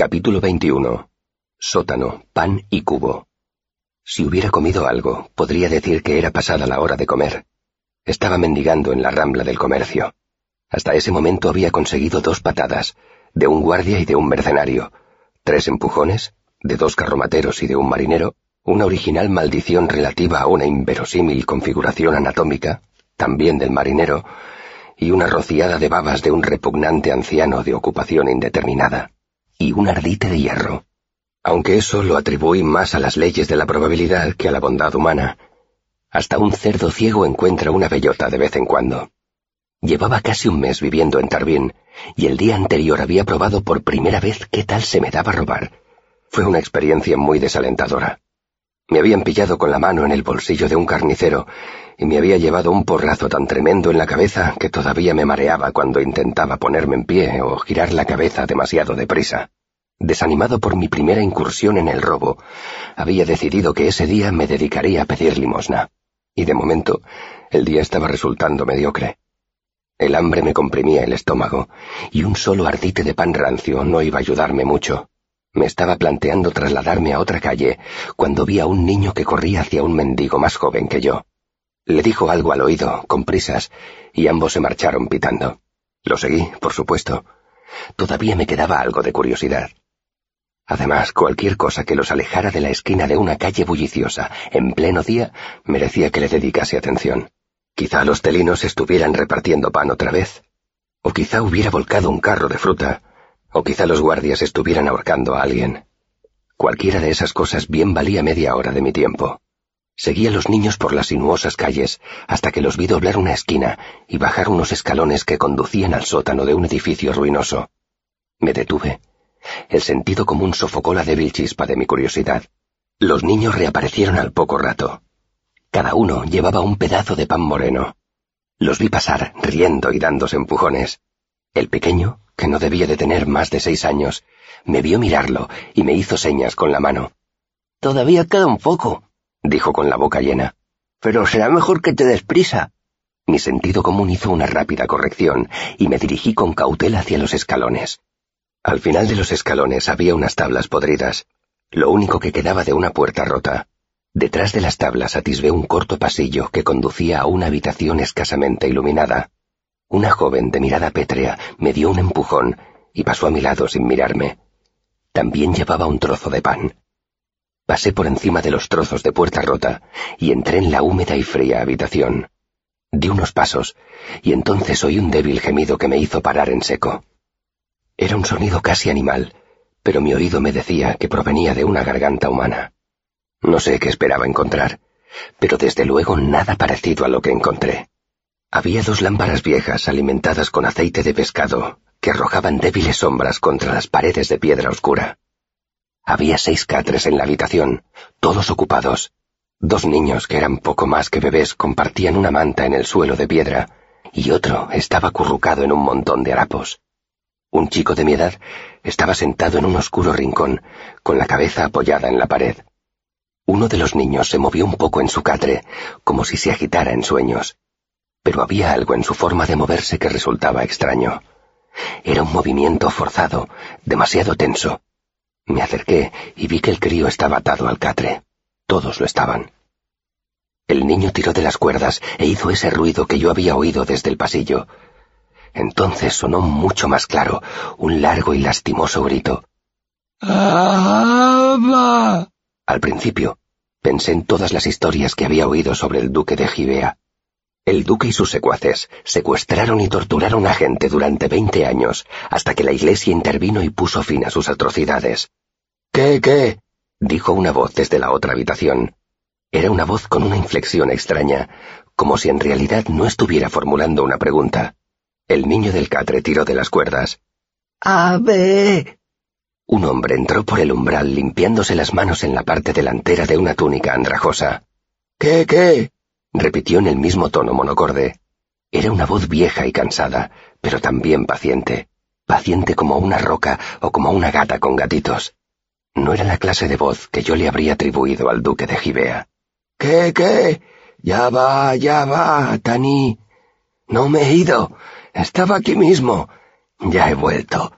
Capítulo 21. Sótano, pan y cubo. Si hubiera comido algo, podría decir que era pasada la hora de comer. Estaba mendigando en la rambla del comercio. Hasta ese momento había conseguido dos patadas, de un guardia y de un mercenario, tres empujones, de dos carromateros y de un marinero, una original maldición relativa a una inverosímil configuración anatómica, también del marinero, y una rociada de babas de un repugnante anciano de ocupación indeterminada y un ardite de hierro. Aunque eso lo atribuí más a las leyes de la probabilidad que a la bondad humana. Hasta un cerdo ciego encuentra una bellota de vez en cuando. Llevaba casi un mes viviendo en Tarbín, y el día anterior había probado por primera vez qué tal se me daba robar. Fue una experiencia muy desalentadora. Me habían pillado con la mano en el bolsillo de un carnicero, y me había llevado un porrazo tan tremendo en la cabeza que todavía me mareaba cuando intentaba ponerme en pie o girar la cabeza demasiado deprisa. Desanimado por mi primera incursión en el robo, había decidido que ese día me dedicaría a pedir limosna. Y de momento, el día estaba resultando mediocre. El hambre me comprimía el estómago, y un solo ardite de pan rancio no iba a ayudarme mucho. Me estaba planteando trasladarme a otra calle cuando vi a un niño que corría hacia un mendigo más joven que yo. Le dijo algo al oído, con prisas, y ambos se marcharon pitando. Lo seguí, por supuesto. Todavía me quedaba algo de curiosidad. Además, cualquier cosa que los alejara de la esquina de una calle bulliciosa, en pleno día, merecía que le dedicase atención. Quizá los telinos estuvieran repartiendo pan otra vez. O quizá hubiera volcado un carro de fruta. O quizá los guardias estuvieran ahorcando a alguien. Cualquiera de esas cosas bien valía media hora de mi tiempo. Seguí a los niños por las sinuosas calles hasta que los vi doblar una esquina y bajar unos escalones que conducían al sótano de un edificio ruinoso. Me detuve. El sentido común sofocó la débil chispa de mi curiosidad. Los niños reaparecieron al poco rato. Cada uno llevaba un pedazo de pan moreno. Los vi pasar, riendo y dándose empujones. El pequeño, que no debía de tener más de seis años, me vio mirarlo y me hizo señas con la mano. Todavía queda un poco, dijo con la boca llena. Pero será mejor que te des prisa. Mi sentido común hizo una rápida corrección y me dirigí con cautela hacia los escalones. Al final de los escalones había unas tablas podridas, lo único que quedaba de una puerta rota. Detrás de las tablas atisbé un corto pasillo que conducía a una habitación escasamente iluminada. Una joven de mirada pétrea me dio un empujón y pasó a mi lado sin mirarme. También llevaba un trozo de pan. Pasé por encima de los trozos de puerta rota y entré en la húmeda y fría habitación. Di unos pasos y entonces oí un débil gemido que me hizo parar en seco. Era un sonido casi animal, pero mi oído me decía que provenía de una garganta humana. No sé qué esperaba encontrar, pero desde luego nada parecido a lo que encontré. Había dos lámparas viejas alimentadas con aceite de pescado que arrojaban débiles sombras contra las paredes de piedra oscura. Había seis catres en la habitación, todos ocupados. Dos niños que eran poco más que bebés compartían una manta en el suelo de piedra, y otro estaba acurrucado en un montón de harapos. Un chico de mi edad estaba sentado en un oscuro rincón, con la cabeza apoyada en la pared. Uno de los niños se movió un poco en su catre, como si se agitara en sueños, pero había algo en su forma de moverse que resultaba extraño. Era un movimiento forzado, demasiado tenso, me acerqué y vi que el crío estaba atado al catre. Todos lo estaban. El niño tiró de las cuerdas e hizo ese ruido que yo había oído desde el pasillo. Entonces sonó mucho más claro un largo y lastimoso grito. ¡Aba! Al principio, pensé en todas las historias que había oído sobre el duque de Gibea. El duque y sus secuaces secuestraron y torturaron a gente durante veinte años, hasta que la iglesia intervino y puso fin a sus atrocidades. ¿Qué, qué? dijo una voz desde la otra habitación. Era una voz con una inflexión extraña, como si en realidad no estuviera formulando una pregunta. El niño del catre tiró de las cuerdas. ¡Ave! Un hombre entró por el umbral limpiándose las manos en la parte delantera de una túnica andrajosa. ¿Qué, qué? repitió en el mismo tono monocorde. Era una voz vieja y cansada, pero también paciente, paciente como una roca o como una gata con gatitos. No era la clase de voz que yo le habría atribuido al duque de Gibea. ¿Qué, qué? Ya va, ya va, Tani. No me he ido. Estaba aquí mismo. Ya he vuelto.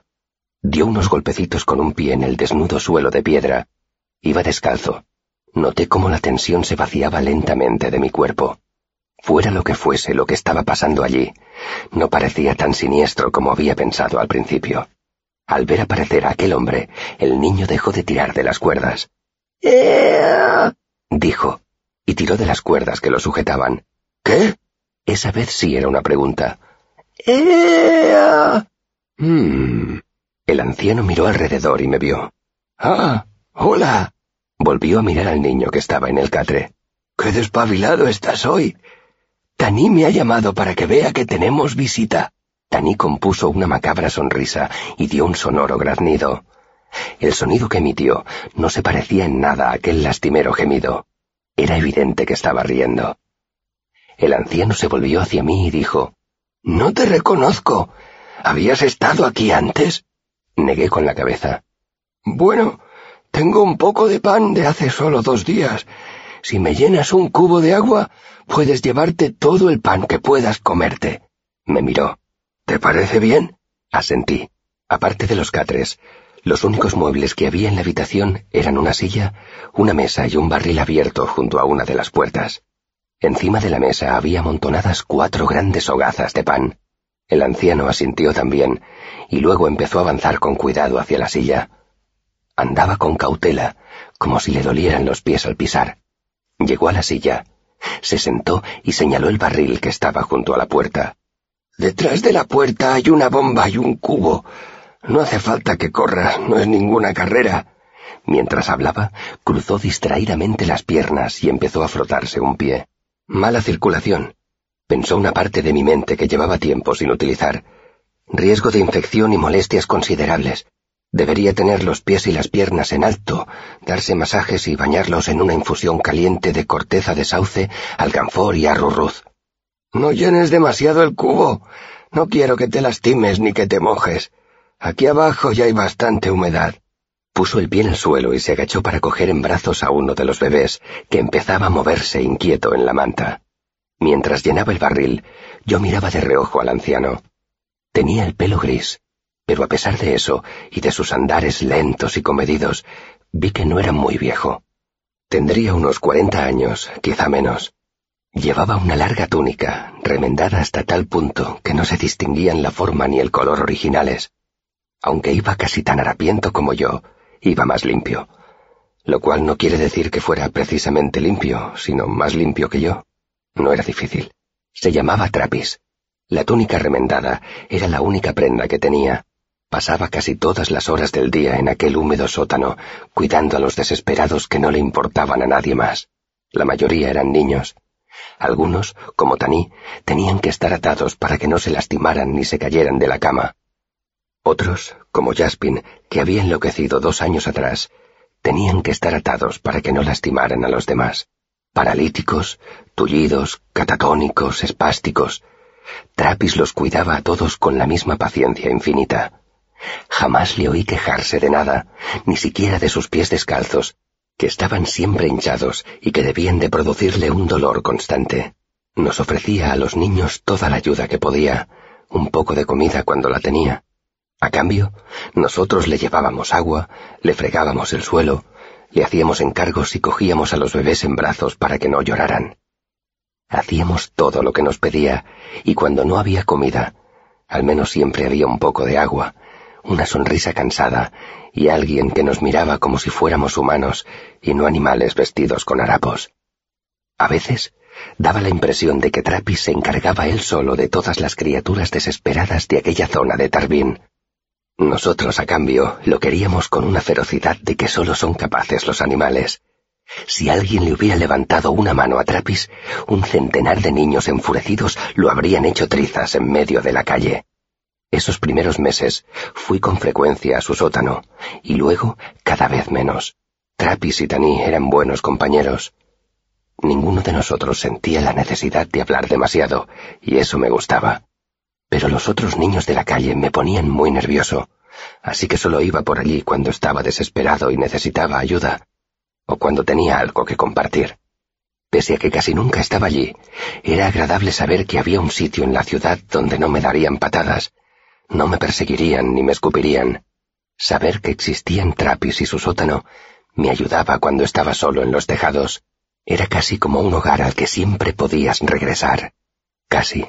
Dio unos golpecitos con un pie en el desnudo suelo de piedra. Iba descalzo. Noté cómo la tensión se vaciaba lentamente de mi cuerpo. Fuera lo que fuese lo que estaba pasando allí, no parecía tan siniestro como había pensado al principio. Al ver aparecer a aquel hombre, el niño dejó de tirar de las cuerdas. ¡Eh! dijo, y tiró de las cuerdas que lo sujetaban. ¿Qué? Esa vez sí era una pregunta. ¡Eh! Hmm. El anciano miró alrededor y me vio. Ah, hola. Volvió a mirar al niño que estaba en el catre. ¡Qué despabilado estás hoy! Taní me ha llamado para que vea que tenemos visita. Taní compuso una macabra sonrisa y dio un sonoro graznido. El sonido que emitió no se parecía en nada a aquel lastimero gemido. Era evidente que estaba riendo. El anciano se volvió hacia mí y dijo, No te reconozco. ¿Habías estado aquí antes? Negué con la cabeza. Bueno, tengo un poco de pan de hace solo dos días. Si me llenas un cubo de agua, puedes llevarte todo el pan que puedas comerte. Me miró. ¿Te parece bien? Asentí. Aparte de los catres, los únicos muebles que había en la habitación eran una silla, una mesa y un barril abierto junto a una de las puertas. Encima de la mesa había amontonadas cuatro grandes hogazas de pan. El anciano asintió también, y luego empezó a avanzar con cuidado hacia la silla. Andaba con cautela, como si le dolieran los pies al pisar. Llegó a la silla, se sentó y señaló el barril que estaba junto a la puerta. Detrás de la puerta hay una bomba y un cubo. No hace falta que corra, no es ninguna carrera. Mientras hablaba, cruzó distraídamente las piernas y empezó a frotarse un pie. Mala circulación, pensó una parte de mi mente que llevaba tiempo sin utilizar. Riesgo de infección y molestias considerables. Debería tener los pies y las piernas en alto, darse masajes y bañarlos en una infusión caliente de corteza de sauce, alcanfor y arrurruz. No llenes demasiado el cubo. No quiero que te lastimes ni que te mojes. Aquí abajo ya hay bastante humedad. Puso el pie en el suelo y se agachó para coger en brazos a uno de los bebés, que empezaba a moverse inquieto en la manta. Mientras llenaba el barril, yo miraba de reojo al anciano. Tenía el pelo gris, pero a pesar de eso y de sus andares lentos y comedidos, vi que no era muy viejo. Tendría unos cuarenta años, quizá menos. Llevaba una larga túnica, remendada hasta tal punto que no se distinguían la forma ni el color originales aunque iba casi tan harapiento como yo, iba más limpio, lo cual no quiere decir que fuera precisamente limpio, sino más limpio que yo. No era difícil. Se llamaba Trapis. La túnica remendada era la única prenda que tenía. Pasaba casi todas las horas del día en aquel húmedo sótano, cuidando a los desesperados que no le importaban a nadie más. La mayoría eran niños. Algunos, como Taní, tenían que estar atados para que no se lastimaran ni se cayeran de la cama. Otros, como Jaspin, que había enloquecido dos años atrás, tenían que estar atados para que no lastimaran a los demás. Paralíticos, tullidos, catatónicos, espásticos. Trapis los cuidaba a todos con la misma paciencia infinita. Jamás le oí quejarse de nada, ni siquiera de sus pies descalzos, que estaban siempre hinchados y que debían de producirle un dolor constante. Nos ofrecía a los niños toda la ayuda que podía, un poco de comida cuando la tenía, a cambio, nosotros le llevábamos agua, le fregábamos el suelo, le hacíamos encargos y cogíamos a los bebés en brazos para que no lloraran. Hacíamos todo lo que nos pedía, y cuando no había comida, al menos siempre había un poco de agua, una sonrisa cansada y alguien que nos miraba como si fuéramos humanos y no animales vestidos con harapos. A veces daba la impresión de que Trapis se encargaba él solo de todas las criaturas desesperadas de aquella zona de Tarbín. Nosotros, a cambio, lo queríamos con una ferocidad de que solo son capaces los animales. Si alguien le hubiera levantado una mano a Trapis, un centenar de niños enfurecidos lo habrían hecho trizas en medio de la calle. Esos primeros meses fui con frecuencia a su sótano, y luego cada vez menos. Trapis y Tani eran buenos compañeros. Ninguno de nosotros sentía la necesidad de hablar demasiado, y eso me gustaba pero los otros niños de la calle me ponían muy nervioso, así que solo iba por allí cuando estaba desesperado y necesitaba ayuda, o cuando tenía algo que compartir. Pese a que casi nunca estaba allí, era agradable saber que había un sitio en la ciudad donde no me darían patadas, no me perseguirían ni me escupirían. Saber que existían Trappis y su sótano me ayudaba cuando estaba solo en los tejados. Era casi como un hogar al que siempre podías regresar. Casi.